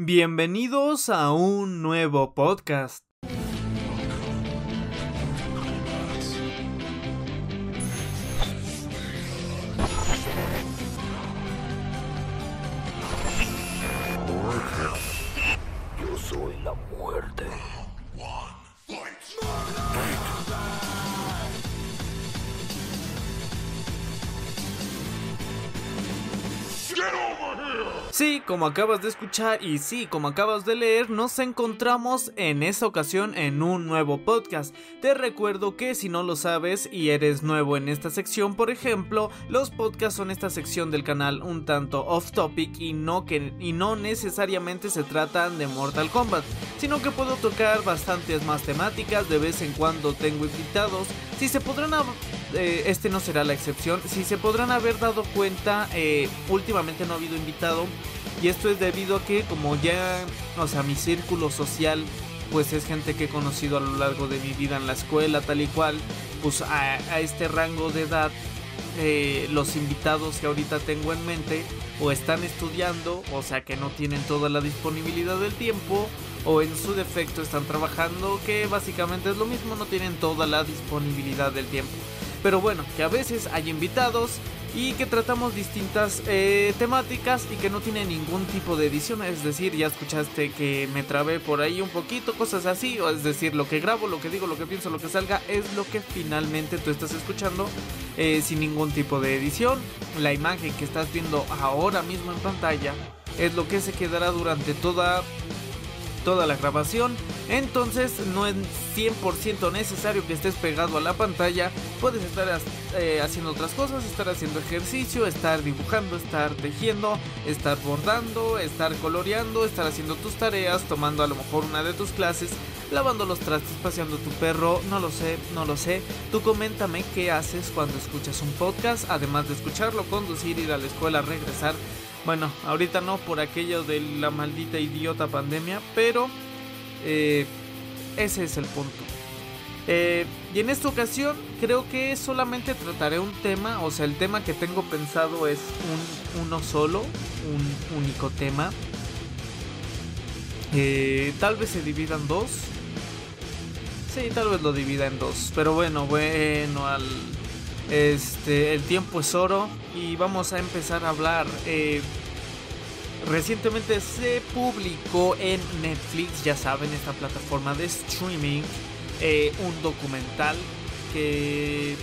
Bienvenidos a un nuevo podcast. Sí, como acabas de escuchar y sí, como acabas de leer, nos encontramos en esta ocasión en un nuevo podcast. Te recuerdo que si no lo sabes y eres nuevo en esta sección, por ejemplo, los podcasts son esta sección del canal un tanto off topic y no que y no necesariamente se tratan de Mortal Kombat, sino que puedo tocar bastantes más temáticas, de vez en cuando tengo invitados. Si se podrán eh, este no será la excepción. Si se podrán haber dado cuenta, eh, últimamente no ha habido invitado. Y esto es debido a que como ya, o sea, mi círculo social, pues es gente que he conocido a lo largo de mi vida en la escuela, tal y cual, pues a, este rango de edad, eh, los invitados que ahorita tengo en mente, o están estudiando, o sea que no tienen toda la disponibilidad del tiempo, o en su defecto están trabajando, que básicamente es lo mismo, no tienen toda la disponibilidad del tiempo. Pero bueno, que a veces hay invitados y que tratamos distintas eh, temáticas y que no tiene ningún tipo de edición. Es decir, ya escuchaste que me trabé por ahí un poquito, cosas así. O es decir, lo que grabo, lo que digo, lo que pienso, lo que salga es lo que finalmente tú estás escuchando eh, sin ningún tipo de edición. La imagen que estás viendo ahora mismo en pantalla es lo que se quedará durante toda toda la grabación. Entonces no es 100% necesario que estés pegado a la pantalla. Puedes estar eh, haciendo otras cosas, estar haciendo ejercicio, estar dibujando, estar tejiendo, estar bordando, estar coloreando, estar haciendo tus tareas, tomando a lo mejor una de tus clases, lavando los trastes, paseando tu perro, no lo sé, no lo sé. Tú coméntame qué haces cuando escuchas un podcast, además de escucharlo, conducir, ir a la escuela, regresar bueno, ahorita no por aquello de la maldita idiota pandemia, pero eh, ese es el punto. Eh, y en esta ocasión creo que solamente trataré un tema, o sea, el tema que tengo pensado es un, uno solo, un único tema. Eh, tal vez se divida en dos. Sí, tal vez lo divida en dos. Pero bueno, bueno, al, este, el tiempo es oro y vamos a empezar a hablar. Eh, recientemente se publicó en Netflix, ya saben, esta plataforma de streaming, eh, un documental que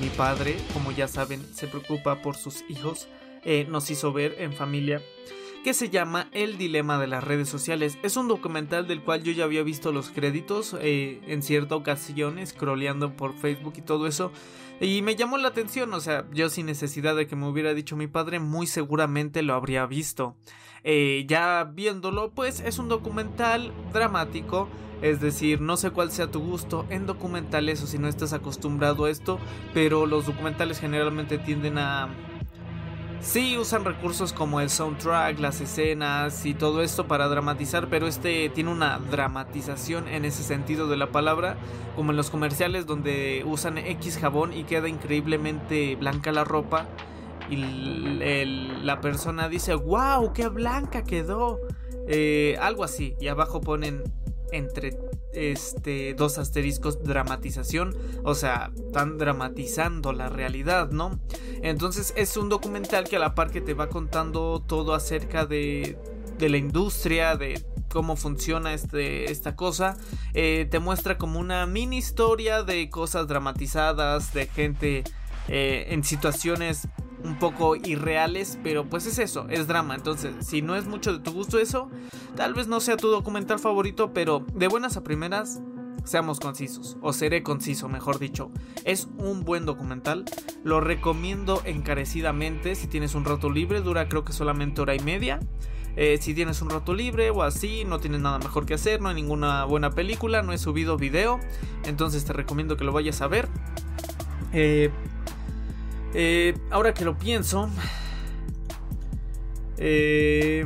mi, padre, como ya saben, se preocupa por sus hijos, eh, nos hizo ver en familia que se llama El Dilema de las redes sociales. Es un documental del cual yo ya había visto los créditos eh, en cierta ocasión, scrolleando por Facebook y todo eso. Y me llamó la atención, o sea, yo sin necesidad de que me hubiera dicho mi padre, muy seguramente lo habría visto. Eh, ya viéndolo, pues es un documental dramático. Es decir, no sé cuál sea tu gusto en documentales o si no estás acostumbrado a esto, pero los documentales generalmente tienden a Sí, usan recursos como el soundtrack, las escenas y todo esto para dramatizar, pero este tiene una dramatización en ese sentido de la palabra, como en los comerciales donde usan X jabón y queda increíblemente blanca la ropa y la persona dice, wow, qué blanca quedó. Eh, algo así, y abajo ponen entre este dos asteriscos dramatización, o sea, están dramatizando la realidad, ¿no? Entonces es un documental que a la par que te va contando todo acerca de, de la industria, de cómo funciona este, esta cosa, eh, te muestra como una mini historia de cosas dramatizadas, de gente eh, en situaciones un poco irreales, pero pues es eso, es drama. Entonces, si no es mucho de tu gusto eso, tal vez no sea tu documental favorito, pero de buenas a primeras, seamos concisos, o seré conciso, mejor dicho. Es un buen documental, lo recomiendo encarecidamente si tienes un rato libre, dura creo que solamente hora y media. Eh, si tienes un rato libre o así, no tienes nada mejor que hacer, no hay ninguna buena película, no he subido video, entonces te recomiendo que lo vayas a ver. Eh, eh, ahora que lo pienso. Eh,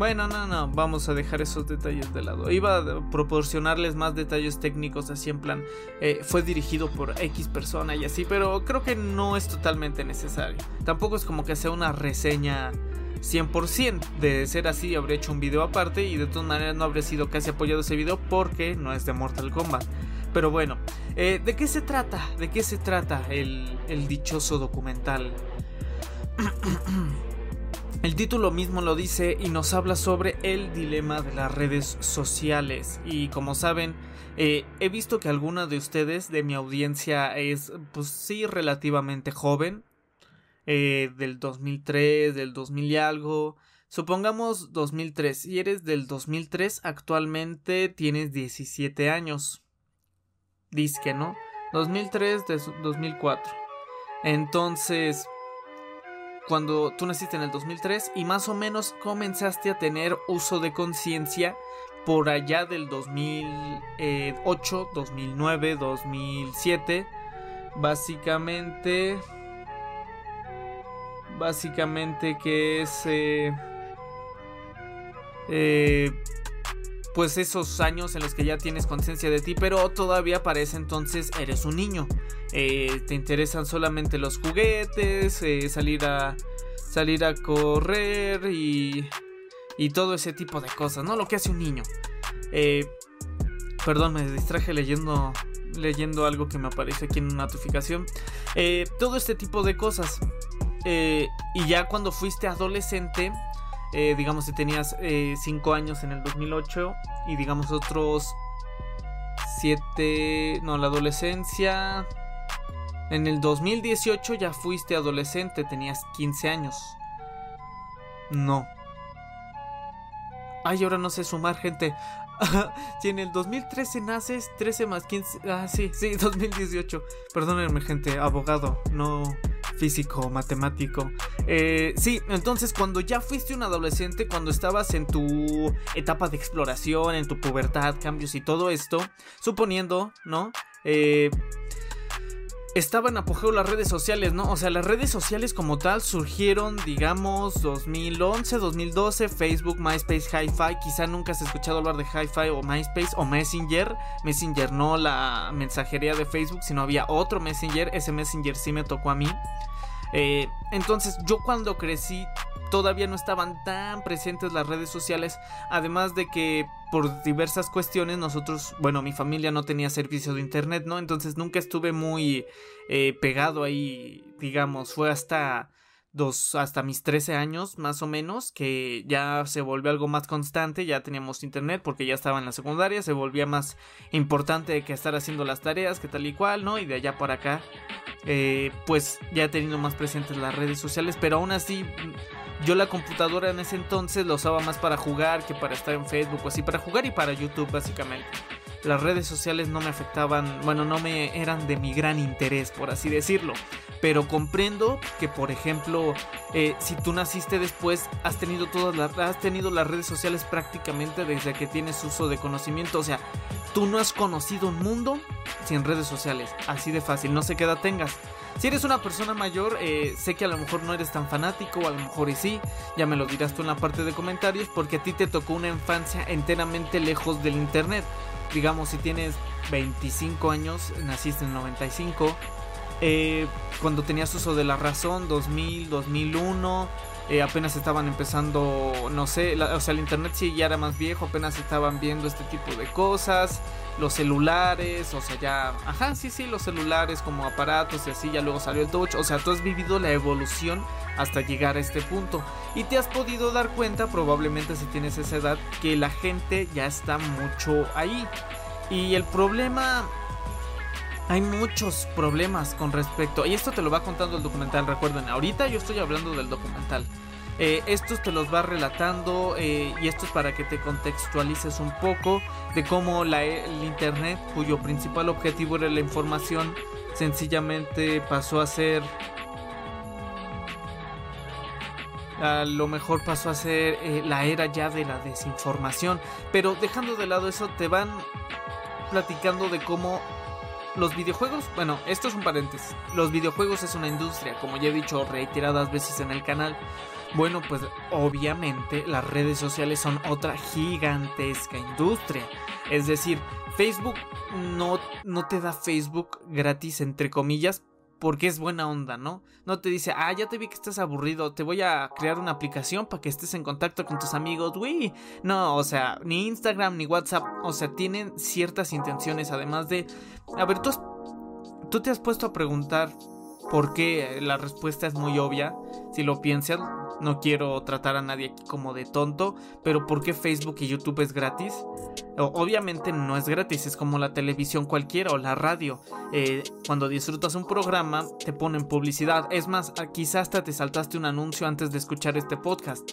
bueno, no, no, vamos a dejar esos detalles de lado. Iba a proporcionarles más detalles técnicos así en plan, eh, fue dirigido por X persona y así, pero creo que no es totalmente necesario. Tampoco es como que sea una reseña 100%. De ser así, habría hecho un video aparte y de todas maneras no habría sido casi apoyado ese video porque no es de Mortal Kombat. Pero bueno, eh, ¿de qué se trata? ¿De qué se trata el, dichoso documental? El título mismo lo dice y nos habla sobre el dilema de las redes sociales. Y como saben, eh, he visto que alguna de ustedes de mi audiencia es, pues sí, relativamente joven. Eh, del 2003, del 2000 y algo. Supongamos 2003. Si eres del 2003, actualmente tienes 17 años. Disque, ¿no? 2003, 2004. Entonces, cuando tú naciste en el 2003 y más o menos comenzaste a tener uso de conciencia por allá del 2008, 2009, 2007. Básicamente... Básicamente que es... Eh, eh, pues esos años en los que ya tienes conciencia de ti, pero todavía para ese entonces eres un niño. Eh, te interesan solamente los juguetes, eh, salir a salir a correr y y todo ese tipo de cosas, ¿no? Lo que hace un niño. Eh, perdón, me distraje leyendo leyendo algo que me aparece aquí en una notificación. todo este tipo de cosas. y ya cuando fuiste adolescente, digamos si tenías 5 años en el 2008 y digamos otros 7, no, la adolescencia, en el 2018 ya fuiste adolescente, tenías 15 años. No. Ay, ahora no sé sumar, gente. si en el 2013 naces, 13 más 15. Ah, sí, sí, 2018. Perdónenme, gente, abogado, no físico, matemático. Eh, sí, entonces cuando ya fuiste un adolescente, cuando estabas en tu etapa de exploración, en tu pubertad, cambios y todo esto, suponiendo, ¿no? Eh, estaban apogeo las redes sociales, ¿no? O sea, las redes sociales como tal surgieron, digamos, 2011, 2012, Facebook, MySpace, Hi-Fi. Quizá nunca has escuchado hablar de Hi-Fi o MySpace o Messenger. Messenger no la mensajería de Facebook, sino había otro Messenger. Ese Messenger sí me tocó a mí. Eh, entonces, yo cuando crecí todavía no estaban tan presentes las redes sociales, además de que por diversas cuestiones nosotros, bueno, mi familia no tenía servicio de internet, ¿no? Entonces nunca estuve muy eh, pegado ahí, digamos, fue hasta dos, hasta mis 13 años más o menos, que ya se volvió algo más constante, ya teníamos internet porque ya estaba en la secundaria, se volvía más importante que estar haciendo las tareas, que tal y cual, ¿no? Y de allá para acá, eh, pues ya he tenido más presentes las redes sociales, pero aún así yo la computadora en ese entonces la usaba más para jugar que para estar en Facebook así, para jugar y para YouTube básicamente. Las redes sociales no me afectaban, bueno, no me eran de mi gran interés, por así decirlo. Pero comprendo que, por ejemplo, eh, si tú naciste después, has tenido todas las, has tenido las redes sociales prácticamente desde que tienes uso de conocimiento. O sea, tú no has conocido un mundo sin redes sociales. Así de fácil, no sé qué edad tengas. Si eres una persona mayor, eh, sé que a lo mejor no eres tan fanático, o a lo mejor y sí, ya me lo dirás tú en la parte de comentarios, porque a ti te tocó una infancia enteramente lejos del internet. Digamos, si tienes 25 años, naciste en 95, eh, cuando tenías uso de la razón, 2000, 2001, eh, apenas estaban empezando, no sé, o sea, el internet sí ya era más viejo, apenas estaban viendo este tipo de cosas los celulares, o sea, ya, ajá, sí, sí, los celulares como aparatos y así, ya luego salió el touch, o sea, tú has vivido la evolución hasta llegar a este punto y te has podido dar cuenta, probablemente si tienes esa edad, que la gente ya está mucho ahí. Y el problema hay muchos problemas con respecto. Y esto te lo va contando el documental. Recuerden, ahorita yo estoy hablando del documental. Eh, estos te los va relatando eh, y esto es para que te contextualices un poco de cómo la, el Internet, cuyo principal objetivo era la información, sencillamente pasó a ser... A lo mejor pasó a ser eh, la era ya de la desinformación. Pero dejando de lado eso, te van platicando de cómo los videojuegos, bueno, esto es un paréntesis. Los videojuegos es una industria, como ya he dicho reiteradas veces en el canal. Bueno, pues obviamente las redes sociales son otra gigantesca industria. Es decir, Facebook no, no te da Facebook gratis, entre comillas, porque es buena onda, ¿no? No te dice, ah, ya te vi que estás aburrido, te voy a crear una aplicación para que estés en contacto con tus amigos, güey. No, o sea, ni Instagram ni WhatsApp, o sea, tienen ciertas intenciones, además de... A ver, tú, tú te has puesto a preguntar por qué la respuesta es muy obvia, si lo piensas, no quiero tratar a nadie aquí como de tonto, pero ¿por qué Facebook y YouTube es gratis? Obviamente no es gratis, es como la televisión cualquiera o la radio. Eh, cuando disfrutas un programa te ponen publicidad. Es más, quizás hasta te saltaste un anuncio antes de escuchar este podcast.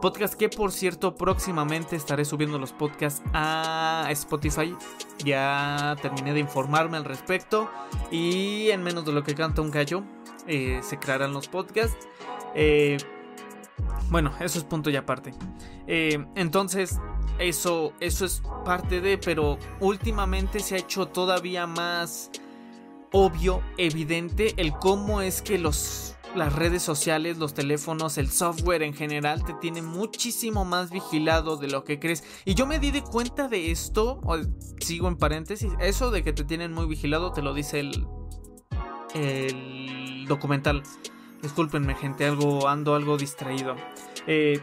Podcast que por cierto próximamente estaré subiendo los podcasts a Spotify. Ya terminé de informarme al respecto y en menos de lo que canta un gallo eh, se crearán los podcasts. Eh, bueno, eso es punto y aparte. Eh, entonces, eso, eso es parte de, pero últimamente se ha hecho todavía más obvio, evidente, el cómo es que los, las redes sociales, los teléfonos, el software en general te tiene muchísimo más vigilado de lo que crees. Y yo me di de cuenta de esto, sigo en paréntesis, eso de que te tienen muy vigilado te lo dice el, el documental. Discúlpenme, gente, algo ando algo distraído. Eh,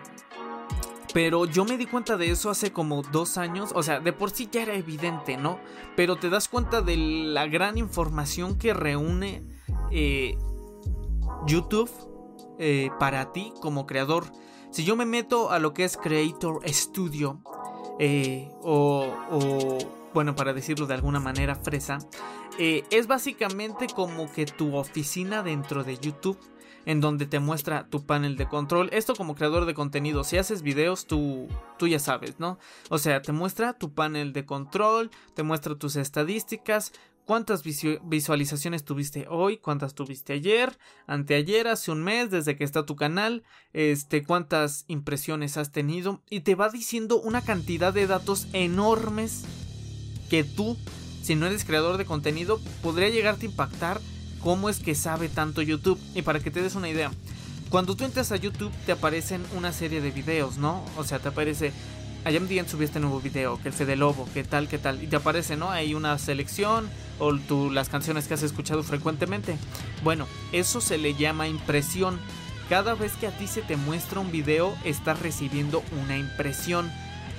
pero yo me di cuenta de eso hace como dos años. O sea, de por sí ya era evidente, ¿no? Pero te das cuenta de la gran información que reúne eh, YouTube eh, para ti como creador. Si yo me meto a lo que es Creator Studio, o, o, bueno, para decirlo de alguna manera fresa, es básicamente como que tu oficina dentro de YouTube en donde te muestra tu panel de control. Esto como creador de contenido, si haces videos, tú, tú ya sabes, ¿no? O sea, te muestra tu panel de control, te muestra tus estadísticas, cuántas visualizaciones tuviste hoy, cuántas tuviste ayer, anteayer, hace un mes, desde que está tu canal, este, cuántas impresiones has tenido y te va diciendo una cantidad de datos enormes que tú, si no eres creador de contenido, podría llegarte a impactar cómo es que sabe tanto YouTube. Y para que te des una idea, cuando tú entras a YouTube te aparecen una serie de videos, ¿no? O sea, te aparece, allá día subí este nuevo video, que el Fede Lobo, que tal, que tal, y te aparece, ¿no? Hay una selección o tú, las canciones que has escuchado frecuentemente. Bueno, eso se le llama impresión. Cada vez que a ti se te muestra un video, estás recibiendo una impresión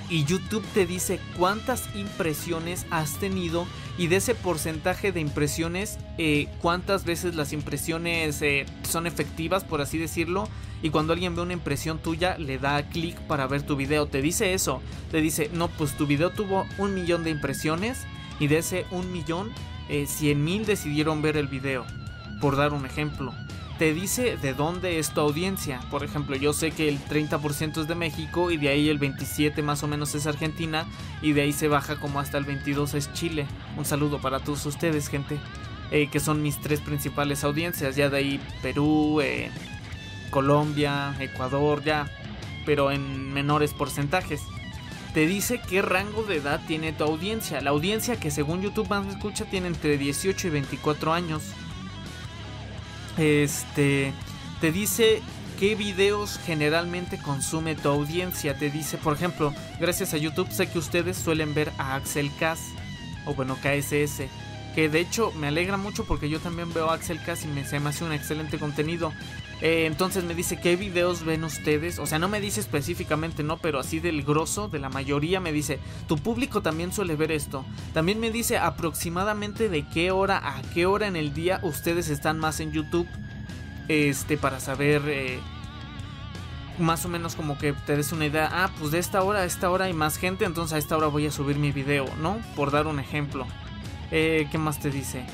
y YouTube te dice cuántas impresiones has tenido y de ese porcentaje de impresiones eh, cuántas veces las impresiones eh, son efectivas por así decirlo y cuando alguien ve una impresión tuya le da clic para ver tu video. Te dice eso te dice no pues tu video tuvo un millón de impresiones y de ese un millón eh, cien mil decidieron ver el video por dar un ejemplo te dice de dónde es tu audiencia. Por ejemplo, yo sé que el 30% es de México y de ahí el 27 más o menos es Argentina y de ahí se baja como hasta el 22 es Chile. Un saludo para todos ustedes, gente, eh, que son mis tres principales audiencias. Ya de ahí Perú, eh, Colombia, Ecuador, ya, pero en menores porcentajes. Te dice qué rango de edad tiene tu audiencia. La audiencia que según YouTube más escucha tiene entre 18 y 24 años. Este te dice qué videos generalmente consume tu audiencia. Te dice, por ejemplo, gracias a YouTube sé que ustedes suelen ver a Axel Kass o bueno, KSS. Que de hecho me alegra mucho porque yo también veo a Axel Kass y me, se me hace un excelente contenido. Eh, entonces me dice qué videos ven ustedes. O sea, no me dice específicamente, no, pero así del grosso, de la mayoría, me dice, tu público también suele ver esto. También me dice aproximadamente de qué hora a qué hora en el día ustedes están más en YouTube. Este, para saber eh, más o menos como que te des una idea. Ah, pues de esta hora a esta hora hay más gente, entonces a esta hora voy a subir mi video, ¿no? Por dar un ejemplo. Eh, ¿Qué más te dice?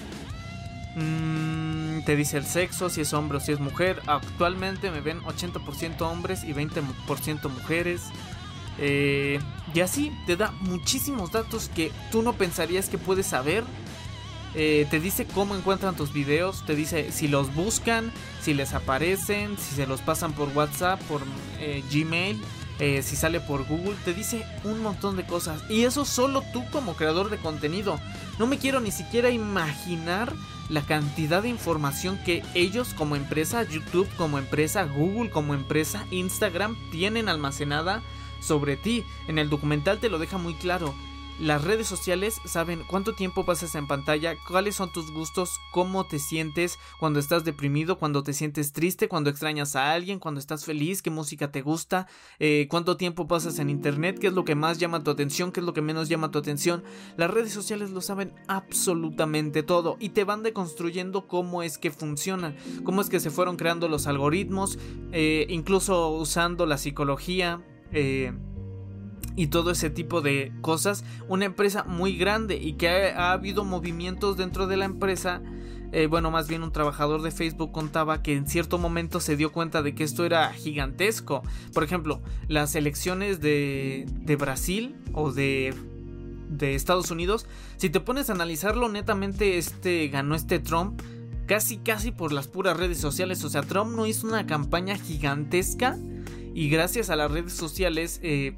Mm, te dice el sexo, si es hombre o si es mujer. Actualmente me ven 80% hombres y 20% mujeres. Eh, y así te da muchísimos datos que tú no pensarías que puedes saber. Eh, te dice cómo encuentran tus videos, te dice si los buscan, si les aparecen, si se los pasan por WhatsApp, por eh, Gmail, si sale por Google, te dice un montón de cosas. Y eso solo tú como creador de contenido. No me quiero ni siquiera imaginar la cantidad de información que ellos como empresa, YouTube como empresa, Google como empresa, Instagram tienen almacenada sobre ti. En el documental te lo deja muy claro. Las redes sociales saben cuánto tiempo pasas en pantalla, cuáles son tus gustos, cómo te sientes cuando estás deprimido, cuando te sientes triste, cuando extrañas a alguien, cuando estás feliz, qué música te gusta, eh, cuánto tiempo pasas en internet, qué es lo que más llama tu atención, qué es lo que menos llama tu atención. Las redes sociales lo saben absolutamente todo y te van deconstruyendo cómo es que funcionan, cómo es que se fueron creando los algoritmos, eh, incluso usando la psicología. Eh, y todo ese tipo de cosas. Una empresa muy grande y que ha, habido movimientos dentro de la empresa. Eh, bueno, más bien un trabajador de Facebook contaba que en cierto momento se dio cuenta de que esto era gigantesco. Por ejemplo, las elecciones de, de Brasil o de, de Estados Unidos, si te pones a analizarlo netamente, este ganó este Trump casi casi por las puras redes sociales. O sea, Trump no hizo una campaña gigantesca y gracias a las redes sociales eh,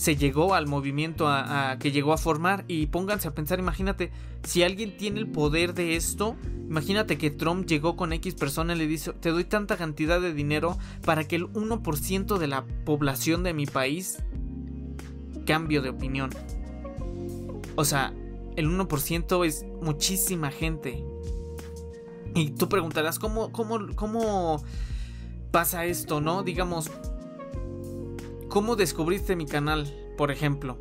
se llegó al movimiento a, que llegó a formar. Y pónganse a pensar, imagínate, si alguien tiene el poder de esto, imagínate que Trump llegó con X persona y le dice, te doy tanta cantidad de dinero para que el 1% de la población de mi país cambie de opinión. O sea, el 1% es muchísima gente. Y tú preguntarás, ¿cómo, cómo, cómo pasa esto, no? Digamos, ¿Cómo descubriste mi canal, por ejemplo?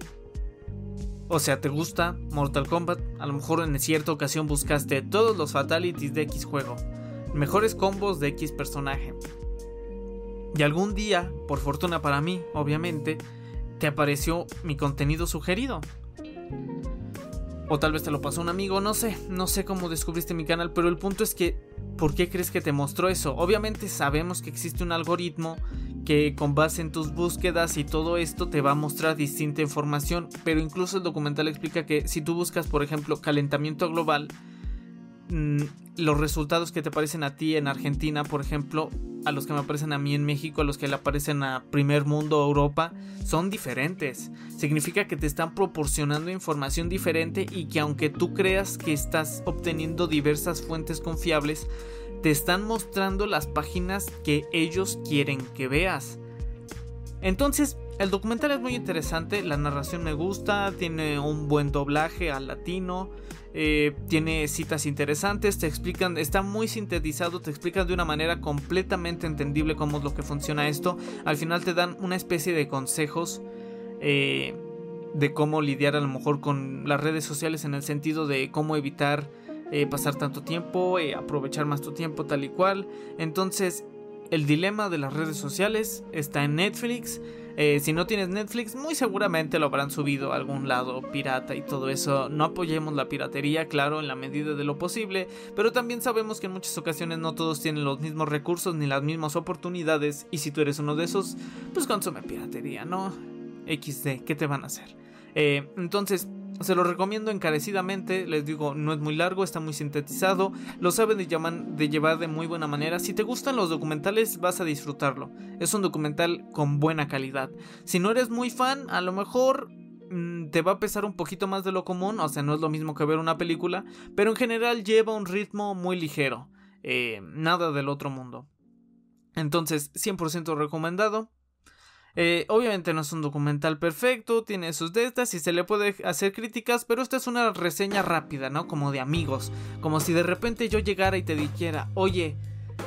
O sea, ¿te gusta Mortal Kombat? A lo mejor en cierta ocasión buscaste todos los fatalities de X juego, mejores combos de X personaje. Y algún día, por fortuna para mí, obviamente, te apareció mi contenido sugerido. O tal vez te lo pasó un amigo, no sé, no sé cómo descubriste mi canal, pero el punto es que, ¿por qué crees que te mostró eso? Obviamente sabemos que existe un algoritmo que con base en tus búsquedas y todo esto te va a mostrar distinta información, pero incluso el documental explica que si tú buscas, por ejemplo, calentamiento global, mm, los resultados que te aparecen a ti en Argentina, por ejemplo, a los que me aparecen a mí en México, a los que le aparecen a primer mundo Europa, son diferentes. Significa que te están proporcionando información diferente y que aunque tú creas que estás obteniendo diversas fuentes confiables, te están mostrando las páginas que ellos quieren que veas. Entonces, el documental es muy interesante, la narración me gusta, tiene un buen doblaje al latino, eh, tiene citas interesantes, te explican, está muy sintetizado, te explican de una manera completamente entendible cómo es lo que funciona esto. Al final te dan una especie de consejos eh, de cómo lidiar a lo mejor con las redes sociales en el sentido de cómo evitar eh, pasar tanto tiempo, eh, aprovechar más tu tiempo tal y cual. Entonces, el dilema de las redes sociales está en Netflix. Eh, si no tienes Netflix, muy seguramente lo habrán subido a algún lado pirata y todo eso. No apoyemos la piratería, claro, en la medida de lo posible, pero también sabemos que en muchas ocasiones no todos tienen los mismos recursos ni las mismas oportunidades. Y si tú eres uno de esos, pues consume piratería, ¿no? XD, ¿qué te van a hacer? entonces, se lo recomiendo encarecidamente, les digo, no es muy largo, está muy sintetizado, lo saben de, de, llevar de muy buena manera. Si te gustan los documentales, vas a disfrutarlo. Es un documental con buena calidad. Si no eres muy fan, a lo mejor mm, te va a pesar un poquito más de lo común, o sea, no es lo mismo que ver una película, pero en general lleva un ritmo muy ligero. Eh, nada del otro mundo. Entonces, 100% recomendado. Eh, obviamente no es un documental perfecto, tiene sus destas y se le puede hacer críticas, pero esta es una reseña rápida, ¿no? Como de amigos. Como si de repente yo llegara y te dijera, oye,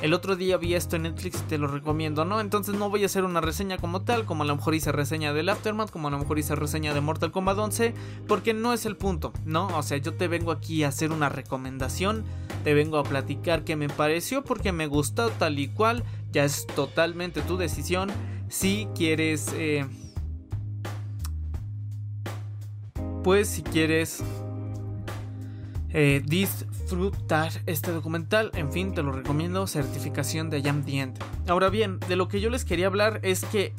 el otro día vi esto en Netflix y te lo recomiendo, ¿no? Entonces no voy a hacer una reseña como tal, como a lo mejor hice reseña del Aftermath, como a lo mejor hice reseña de Mortal Kombat 11, porque no es el punto, ¿no? O sea, yo te vengo aquí a hacer una recomendación, te vengo a platicar qué me pareció, porque me gustó tal y cual, ya es totalmente tu decisión si quieres, eh, pues si quieres eh, disfrutar este documental, en fin, te lo recomiendo, certificación de Jam. Ahora bien, de lo que yo les quería hablar es que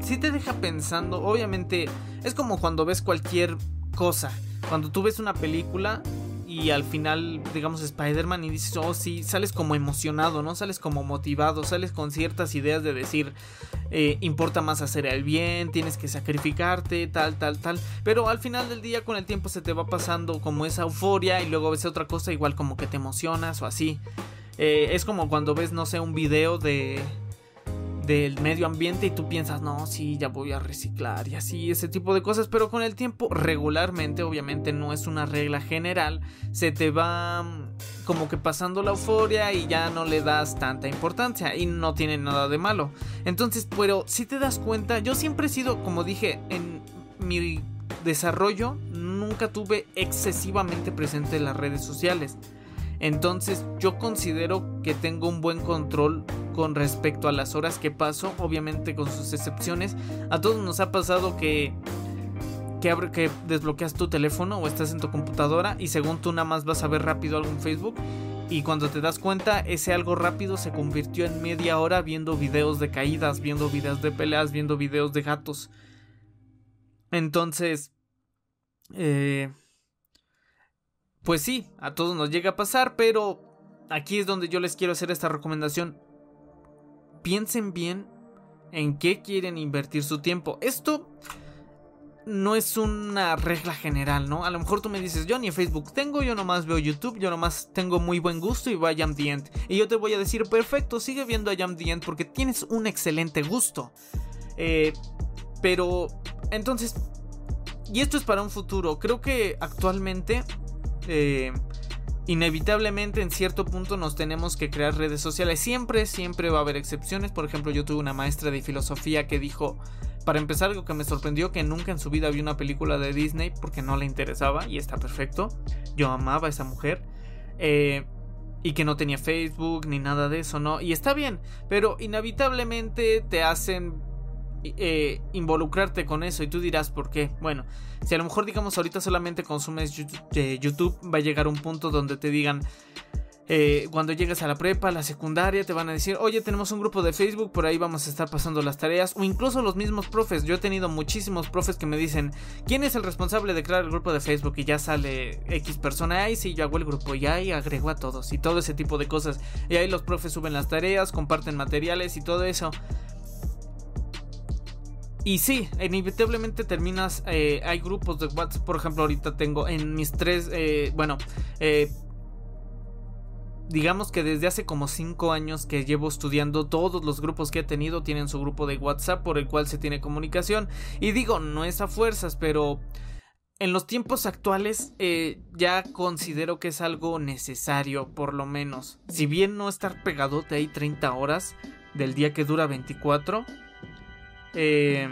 si te deja pensando, obviamente es como cuando ves cualquier cosa, cuando tú ves una película y al final, digamos, Spider-Man y dices, oh sí, sales como emocionado, ¿no? Sales como motivado, sales con ciertas ideas de decir, eh, importa más hacer el bien, tienes que sacrificarte, tal, tal, tal. Pero al final del día, con el tiempo se te va pasando como esa euforia y luego ves otra cosa igual como que te emocionas o así. Eh, es como cuando ves, no sé, un video de del medio ambiente y tú piensas, no, sí, ya voy a reciclar y así, ese tipo de cosas, pero con el tiempo regularmente, obviamente no es una regla general, se te va mm, como que pasando la euforia y ya no le das tanta importancia y no tiene nada de malo. Entonces, pero si te das cuenta, yo siempre he sido, como dije, en mi desarrollo nunca tuve excesivamente presente las redes sociales. Entonces yo considero que tengo un buen control con respecto a las horas que paso, obviamente con sus excepciones. A todos nos ha pasado que que, que desbloqueas tu teléfono o estás en tu computadora y según tú nada más vas a ver rápido algo en Facebook y cuando te das cuenta ese algo rápido se convirtió en media hora viendo videos de caídas, viendo videos de peleas, viendo videos de gatos. Entonces, eh, pues sí, a todos nos llega a pasar, pero aquí es donde yo les quiero hacer esta recomendación. Piensen bien en qué quieren invertir su tiempo. Esto no es una regla general, ¿no? A lo mejor tú me dices, yo ni Facebook tengo, yo nomás veo YouTube, yo nomás tengo muy buen gusto y voy a Jam. Y yo te voy a decir, perfecto, sigue viendo a Jam porque tienes un excelente gusto. Eh, pero, entonces, y esto es para un futuro, creo que actualmente eh, inevitablemente en cierto punto nos tenemos que crear redes sociales. Siempre, siempre va a haber excepciones. Por ejemplo, yo tuve una maestra de filosofía que dijo, para empezar, algo que me sorprendió, que nunca en su vida vio una película de Disney porque no le interesaba y está perfecto. Yo amaba a esa mujer. Eh, y que no tenía Facebook ni nada de eso, ¿no? Y está bien, pero inevitablemente te hacen eh, involucrarte con eso y tú dirás por qué. Bueno, si a lo mejor digamos ahorita solamente consumes YouTube, va a llegar un punto donde te digan, eh, cuando llegues a la prepa, a la secundaria, te van a decir, oye, tenemos un grupo de Facebook, por ahí vamos a estar pasando las tareas, o incluso los mismos profes. Yo he tenido muchísimos profes que me dicen, ¿quién es el responsable de crear el grupo de Facebook? Y ya sale X persona, ahí sí, yo hago el grupo, y ahí agrego a todos, y todo ese tipo de cosas. Y ahí los profes suben las tareas, comparten materiales y todo eso. Y sí, inevitablemente terminas. Eh, hay grupos de WhatsApp, por ejemplo, ahorita tengo en mis tres. Eh, bueno, eh, digamos que desde hace como 5 años que llevo estudiando, todos los grupos que he tenido tienen su grupo de WhatsApp por el cual se tiene comunicación. Y digo, no es a fuerzas, pero en los tiempos actuales ya considero que es algo necesario, por lo menos. Si bien no estar pegadote ahí 30 horas del día que dura 24 eh,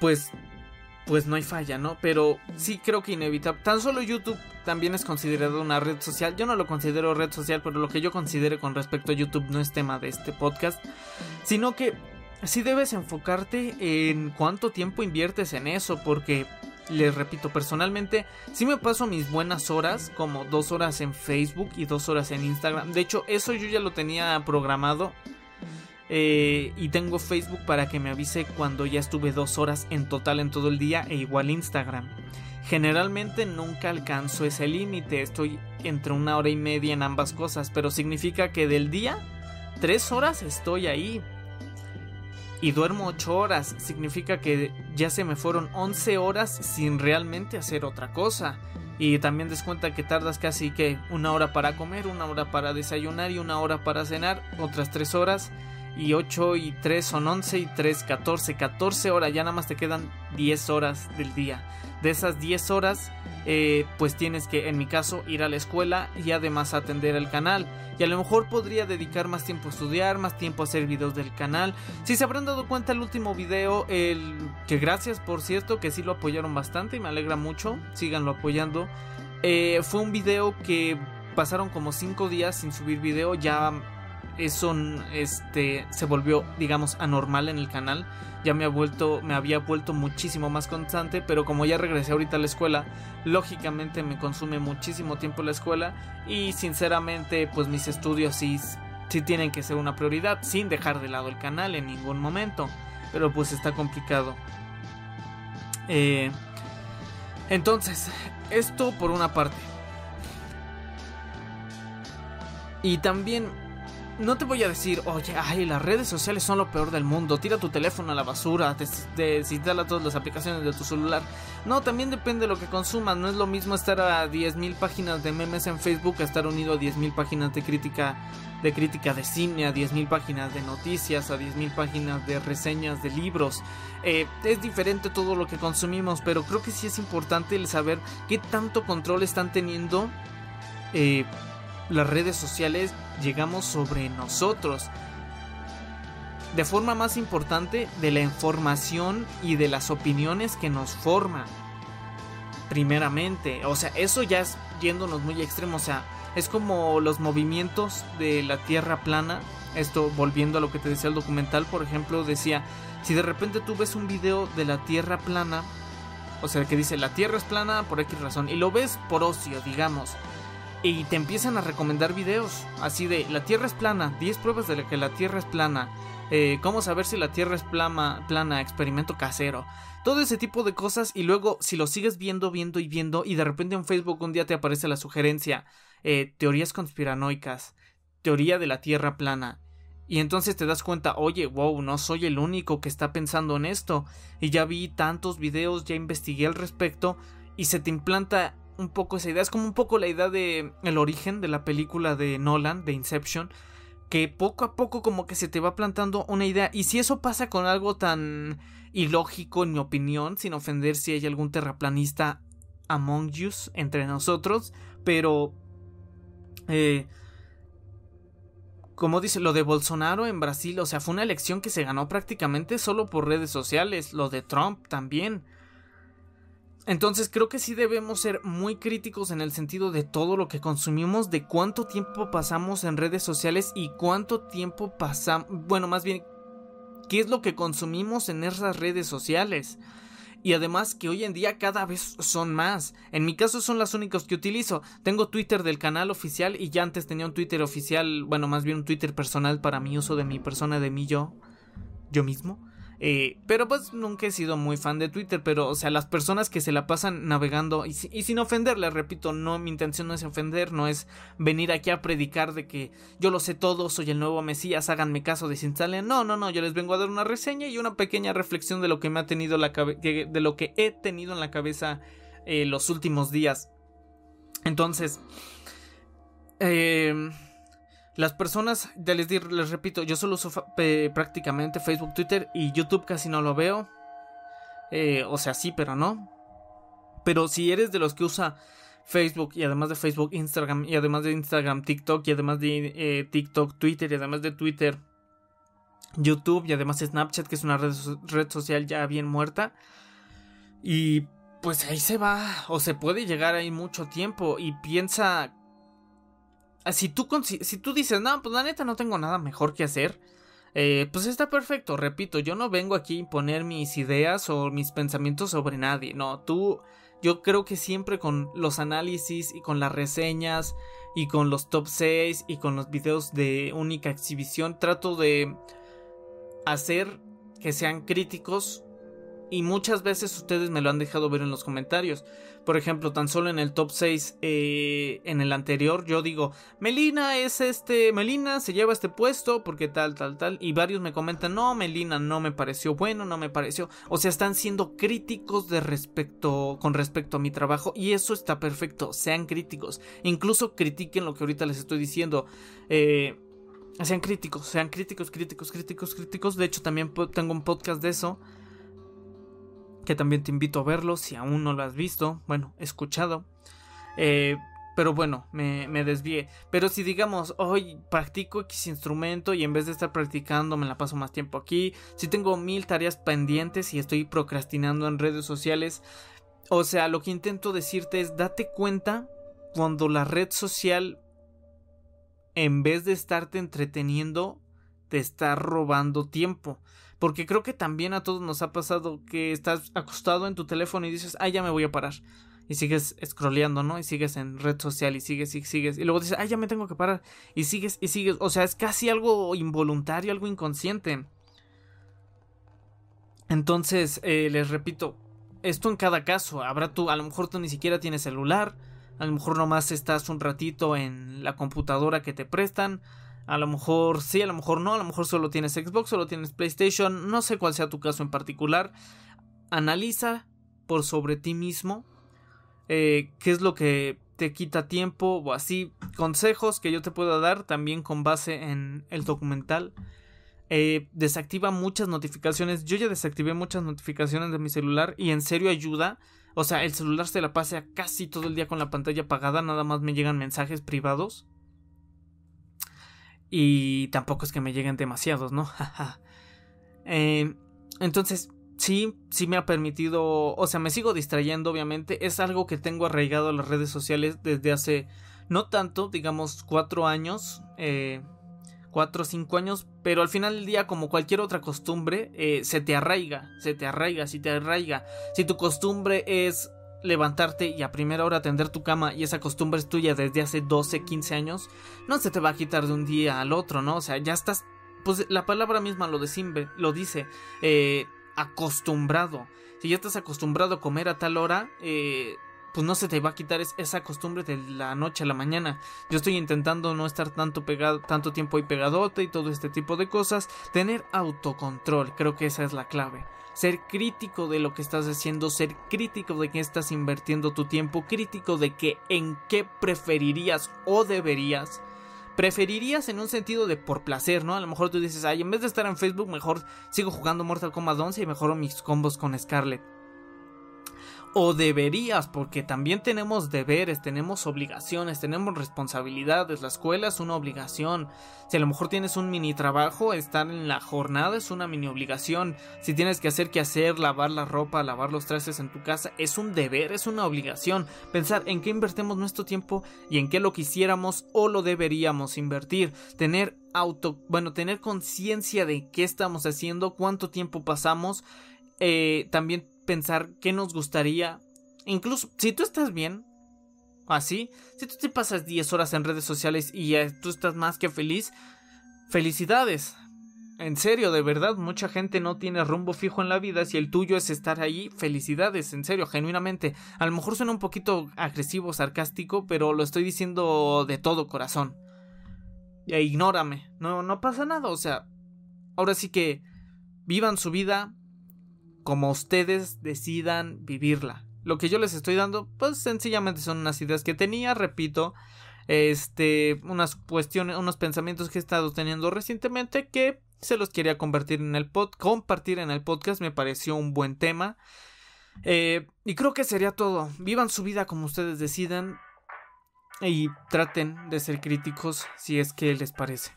pues, pues no hay falla, ¿no? Pero sí creo que inevitable. Tan solo YouTube también es considerado una red social. Yo no lo considero red social, pero lo que yo considere con respecto a YouTube no es tema de este podcast, sino que sí debes enfocarte en cuánto tiempo inviertes en eso, porque les repito, personalmente sí me paso mis buenas horas, como dos horas en Facebook y dos horas en Instagram. De hecho, eso yo ya lo tenía programado eh, y tengo Facebook para que me avise cuando ya estuve dos horas en total en todo el día e igual Instagram. Generalmente nunca alcanzo ese límite, estoy entre una hora y media en ambas cosas, pero significa que del día, tres horas estoy ahí. Y duermo ocho horas, significa que ya se me fueron 11 horas sin realmente hacer otra cosa. Y también descuenta que tardas casi que una hora para comer, una hora para desayunar y una hora para cenar, otras tres horas y 8 y 3 son 11 y 3 14, 14 horas, ya nada más te quedan 10 horas del día. De esas 10 horas, eh, pues tienes que, en mi caso, ir a la escuela y además atender el canal. Y a lo mejor podría dedicar más tiempo a estudiar, más tiempo a hacer videos del canal. Si se habrán dado cuenta el último video, el que gracias por cierto, que sí lo apoyaron bastante y me alegra mucho, síganlo apoyando. Eh, fue un video que pasaron como 5 días sin subir video, ya eso este se volvió digamos anormal en el canal. Ya me ha vuelto me había vuelto muchísimo más constante pero como ya regresé ahorita a la escuela lógicamente me consume muchísimo tiempo la escuela y sinceramente pues mis estudios sí sí tienen que ser una prioridad sin dejar de lado el canal en ningún momento. Pero pues está complicado. Eh, entonces esto por una parte. Y también no te voy a decir, oye, ay, las redes sociales son lo peor del mundo, tira tu teléfono a la basura, desinstala todas las aplicaciones de tu celular. No, también depende de lo que consumas, no es lo mismo estar a 10.000 páginas de memes en Facebook a estar unido a 10.000 páginas de crítica de crítica de cine, a 10.000 páginas de noticias, a 10.000 páginas de reseñas de libros. Eh, es diferente todo lo que consumimos, pero creo que sí es importante el saber qué tanto control están teniendo eh, las redes sociales llegamos sobre nosotros. De forma más importante de la información y de las opiniones que nos forman. Primeramente, o sea, eso ya es yéndonos muy extremo, o sea, es como los movimientos de la Tierra plana. Esto volviendo a lo que te decía el documental, por ejemplo, decía, si de repente tú ves un video de la Tierra plana, o sea, que dice la Tierra es plana por X razón, y lo ves por ocio, digamos, y te empiezan a recomendar videos así de la Tierra es plana, 10 pruebas de que la Tierra es plana, eh, cómo saber si la Tierra es plana, plana, experimento casero, todo ese tipo de cosas y luego si lo sigues viendo, viendo y viendo y de repente en Facebook un día te aparece la sugerencia, eh, teorías conspiranoicas, teoría de la Tierra plana. Y entonces te das cuenta, oye, wow, no soy el único que está pensando en esto. Y ya vi tantos videos, ya investigué al respecto. Y se te implanta un poco esa idea. Es como un poco la idea de el origen de la película de Nolan, de Inception, que poco a poco como que se te va plantando una idea. Y si eso pasa con algo tan ilógico, en mi opinión, sin ofender si hay algún terraplanista among us entre nosotros, pero eh, como dice lo de Bolsonaro en Brasil, o sea, fue una elección que se ganó prácticamente solo por redes sociales, lo de Trump también. Entonces creo que sí debemos ser muy críticos en el sentido de todo lo que consumimos, de cuánto tiempo pasamos en redes sociales y cuánto tiempo pasamos, bueno, más bien, qué es lo que consumimos en esas redes sociales. Y además que hoy en día cada vez son más. En mi caso son las únicas que utilizo. Tengo Twitter del canal oficial y ya antes tenía un Twitter oficial, bueno, más bien un Twitter personal para mi uso de mi persona, de mí yo, yo mismo. Eh, pero pues nunca he sido muy fan de Twitter, pero o sea, las personas que se la pasan navegando y, sin ofenderle, repito, no, mi intención no es ofender, no es venir aquí a predicar de que yo lo sé todo, soy el nuevo Mesías, háganme caso, desinstalen. No, no, no, yo les vengo a dar una reseña y una pequeña reflexión de lo que me ha tenido la de lo que he tenido en la cabeza eh, los últimos días. Entonces, eh, las personas, ya les, les repito, yo solo uso prácticamente Facebook, Twitter y YouTube casi no lo veo. Eh, o sea, sí, pero no. Pero si eres de los que usa Facebook y además de Facebook, Instagram y además de Instagram, TikTok y además de eh, TikTok, Twitter y además de Twitter, YouTube y además Snapchat, que es una red, social ya bien muerta. Y pues ahí se va, o se puede llegar ahí mucho tiempo y piensa si tú, si tú dices, no, pues la neta no tengo nada mejor que hacer, eh, pues está perfecto, repito, yo no vengo aquí a imponer mis ideas o mis pensamientos sobre nadie, no, tú, yo creo que siempre con los análisis y con las reseñas y con los top 6 y con los videos de única exhibición trato de hacer que sean críticos y muchas veces ustedes me lo han dejado ver en los comentarios. Por ejemplo, tan solo en el top 6, eh, en el anterior, yo digo, Melina es este, Melina se lleva este puesto porque tal, tal, tal. Y varios me comentan, no, Melina no me pareció bueno, no me pareció. O sea, están siendo críticos de respecto, con respecto a mi trabajo. Y eso está perfecto, sean críticos. Incluso critiquen lo que ahorita les estoy diciendo. Eh, sean críticos, sean críticos, críticos, críticos, críticos. De hecho, también tengo un podcast de eso que también te invito a verlo si aún no lo has visto, bueno, escuchado. Eh, pero bueno, me, me, desvié. Pero si digamos, hoy practico X instrumento y en vez de estar practicando me la paso más tiempo aquí, si tengo mil tareas pendientes y estoy procrastinando en redes sociales, o sea, lo que intento decirte es, date cuenta cuando la red social, en vez de estarte entreteniendo, te está robando tiempo. Porque creo que también a todos nos ha pasado que estás acostado en tu teléfono y dices, ah, ya me voy a parar. Y sigues scrolleando, ¿no? Y sigues en red social y sigues y sigues. Y luego dices, ah, ya me tengo que parar. Y sigues y sigues. O sea, es casi algo involuntario, algo inconsciente. Entonces, eh, les repito, esto en cada caso. Habrá tú, a lo mejor tú ni siquiera tienes celular. A lo mejor nomás estás un ratito en la computadora que te prestan A lo mejor sí, a lo mejor no, a lo mejor solo tienes Xbox, solo tienes PlayStation, no sé cuál sea tu caso en particular. Analiza por sobre ti mismo eh, qué es lo que te quita tiempo o así. Consejos que yo te puedo dar también con base en el documental. Eh, desactiva muchas notificaciones. Yo ya desactivé muchas notificaciones de mi celular y en serio ayuda. O sea, el celular se la pase casi todo el día con la pantalla apagada, nada más me llegan mensajes privados. Y tampoco es que me lleguen demasiados, ¿no? eh, entonces, sí, sí me ha permitido, o sea, me sigo distrayendo, obviamente. Es algo que tengo arraigado a las redes sociales desde hace, no tanto, digamos, cuatro años. Eh, cuatro o cinco años, pero al final del día, como cualquier otra costumbre, eh, se te arraiga, se te arraiga, si te arraiga. Si tu costumbre es levantarte y a primera hora atender tu cama y esa costumbre es tuya desde hace 12, 15 años, no se te va a quitar de un día al otro, ¿no? O sea, ya estás, pues la palabra misma lo, lo dice, eh, acostumbrado. Si ya estás acostumbrado a comer a tal hora, eh, pues no se te va a quitar esa costumbre de la noche a la mañana. Yo estoy intentando no estar tanto pegado, tanto tiempo ahí pegadote y todo este tipo de cosas. Tener autocontrol, creo que esa es la clave ser crítico de lo que estás haciendo, ser crítico de que estás invirtiendo tu tiempo, crítico de que en qué preferirías o deberías. Preferirías en un sentido de por placer, ¿no? A lo mejor tú dices, ay, en vez de estar en Facebook, mejor sigo jugando Mortal Kombat 11 y mejoro mis combos con Scarlet o deberías, porque también tenemos deberes, tenemos obligaciones, tenemos responsabilidades. La escuela es una obligación. Si a lo mejor tienes un mini trabajo, estar en la jornada es una mini obligación. Si tienes que hacer que hacer, lavar la ropa, lavar los trastes en tu casa, es un deber, es una obligación. Pensar en qué invertimos nuestro tiempo y en qué lo quisiéramos o lo deberíamos invertir. Tener auto, bueno, tener conciencia de qué estamos haciendo, cuánto tiempo pasamos. Eh, también pensar qué nos gustaría. Incluso si tú estás bien, así, si tú te pasas 10 horas en redes sociales y tú estás más que feliz, felicidades. En serio, de verdad, mucha gente no tiene rumbo fijo en la vida. Si el tuyo es estar ahí, felicidades, en serio, genuinamente. A lo mejor suena un poquito agresivo, sarcástico, pero lo estoy diciendo de todo corazón. E ignórame, no, no pasa nada, o sea, ahora sí que vivan su vida, como ustedes decidan vivirla. Lo que yo les estoy dando, pues sencillamente son unas ideas que tenía, repito, este, unas cuestiones, unos pensamientos que he estado teniendo recientemente que se los quería convertir en el pod, compartir en el podcast, me pareció un buen tema. Eh, y creo que sería todo. Vivan su vida como ustedes decidan y traten de ser críticos si es que les parece.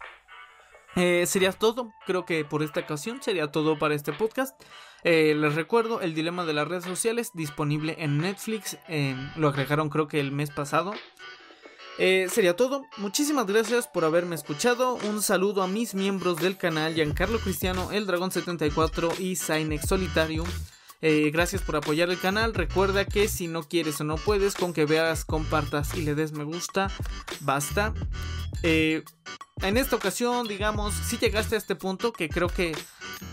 Eh, sería todo, creo que por esta ocasión sería todo para este podcast. Eh, les recuerdo el dilema de las redes sociales disponible en Netflix. lo agregaron creo que el mes pasado. Eh, sería todo. Muchísimas gracias por haberme escuchado. Un saludo a mis miembros del canal, Giancarlo Cristiano, El Dragón 74 y Cynex Solitario. Eh, gracias por apoyar el canal. Recuerda que si no quieres o no puedes, con que veas, compartas y le des me gusta, basta. Eh, en esta ocasión, digamos, si llegaste a este punto, que creo que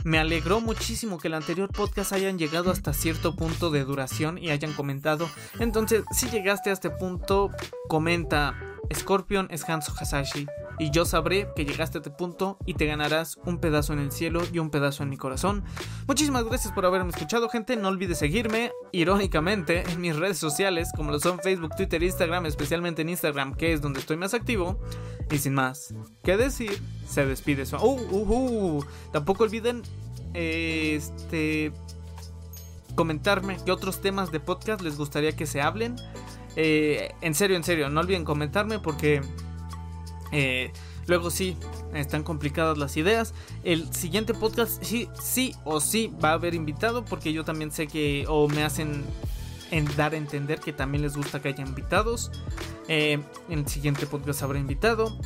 me alegró muchísimo que el anterior podcast hayan llegado hasta cierto punto de duración y hayan comentado. Entonces, si llegaste a este punto, comenta. Scorpion es Hanzo Hasashi y yo sabré que llegaste a este punto y te ganarás un pedazo en el cielo y un pedazo en mi corazón. Muchísimas gracias por haberme escuchado, gente. No olvides seguirme, irónicamente, en mis redes sociales, como lo son Facebook, Twitter, Instagram, especialmente en Instagram, que es donde estoy más activo. Y sin más que decir, se despide su. Uh, uh, uh. Tampoco olviden. Este. Comentarme qué otros temas de podcast les gustaría que se hablen. Eh, en serio, en serio, no olviden comentarme porque eh, luego sí, están complicadas las ideas. El siguiente podcast sí, sí o sí va a haber invitado porque yo también sé que o me hacen en dar a entender que también les gusta que haya invitados. Eh, en el siguiente podcast habrá invitado.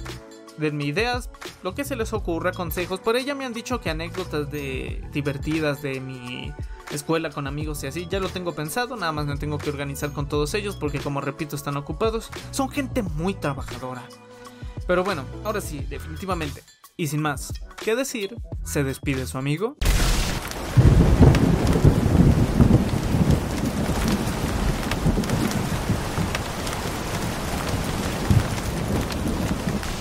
Denme ideas, lo que se les ocurra, consejos. Por ella me han dicho que anécdotas de divertidas de mi escuela con amigos y así, ya lo tengo pensado, nada más me tengo que organizar con todos ellos porque como repito están ocupados, son gente muy trabajadora. Pero bueno, ahora sí, definitivamente. Y sin más que decir, se despide su amigo.